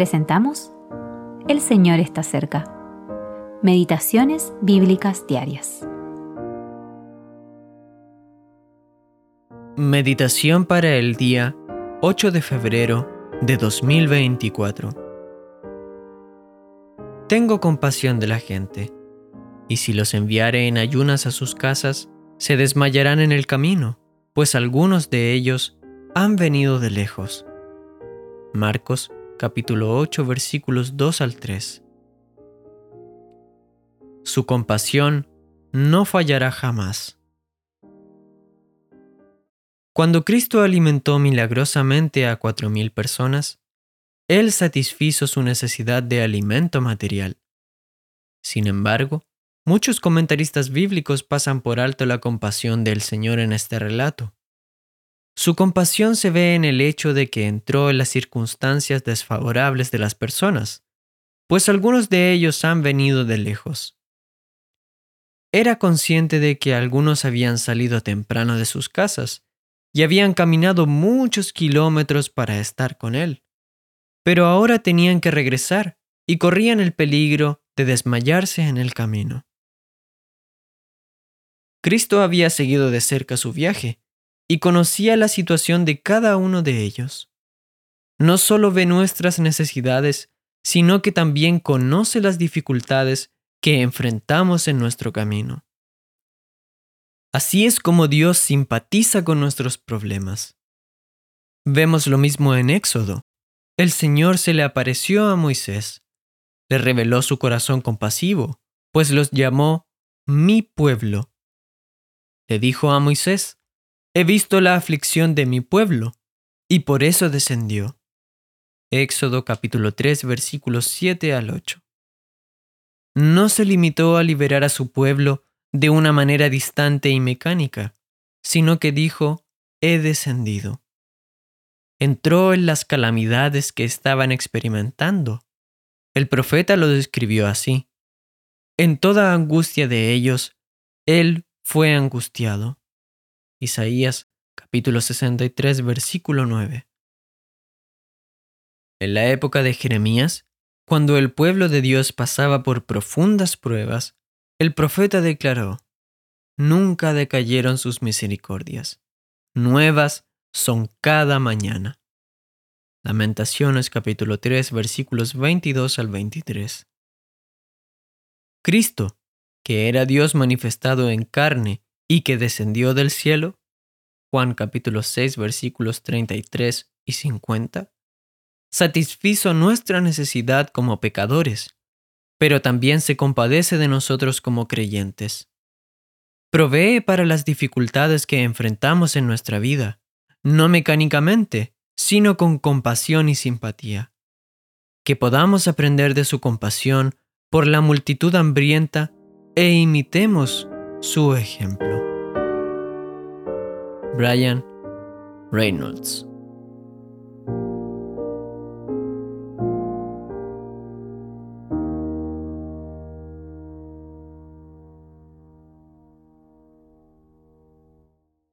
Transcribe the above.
presentamos El Señor está cerca. Meditaciones Bíblicas Diarias. Meditación para el día 8 de febrero de 2024. Tengo compasión de la gente, y si los enviare en ayunas a sus casas, se desmayarán en el camino, pues algunos de ellos han venido de lejos. Marcos capítulo 8 versículos 2 al 3. Su compasión no fallará jamás. Cuando Cristo alimentó milagrosamente a cuatro mil personas, Él satisfizo su necesidad de alimento material. Sin embargo, muchos comentaristas bíblicos pasan por alto la compasión del Señor en este relato. Su compasión se ve en el hecho de que entró en las circunstancias desfavorables de las personas, pues algunos de ellos han venido de lejos. Era consciente de que algunos habían salido temprano de sus casas y habían caminado muchos kilómetros para estar con él, pero ahora tenían que regresar y corrían el peligro de desmayarse en el camino. Cristo había seguido de cerca su viaje y conocía la situación de cada uno de ellos. No solo ve nuestras necesidades, sino que también conoce las dificultades que enfrentamos en nuestro camino. Así es como Dios simpatiza con nuestros problemas. Vemos lo mismo en Éxodo. El Señor se le apareció a Moisés, le reveló su corazón compasivo, pues los llamó mi pueblo. Le dijo a Moisés, He visto la aflicción de mi pueblo, y por eso descendió. Éxodo capítulo 3 versículos 7 al 8. No se limitó a liberar a su pueblo de una manera distante y mecánica, sino que dijo, he descendido. Entró en las calamidades que estaban experimentando. El profeta lo describió así. En toda angustia de ellos, él fue angustiado. Isaías capítulo 63 versículo 9. En la época de Jeremías, cuando el pueblo de Dios pasaba por profundas pruebas, el profeta declaró, Nunca decayeron sus misericordias, nuevas son cada mañana. Lamentaciones capítulo 3 versículos 22 al 23. Cristo, que era Dios manifestado en carne y que descendió del cielo, Juan capítulo 6 versículos 33 y 50, satisfizo nuestra necesidad como pecadores, pero también se compadece de nosotros como creyentes. Provee para las dificultades que enfrentamos en nuestra vida, no mecánicamente, sino con compasión y simpatía. Que podamos aprender de su compasión por la multitud hambrienta e imitemos su ejemplo. Brian Reynolds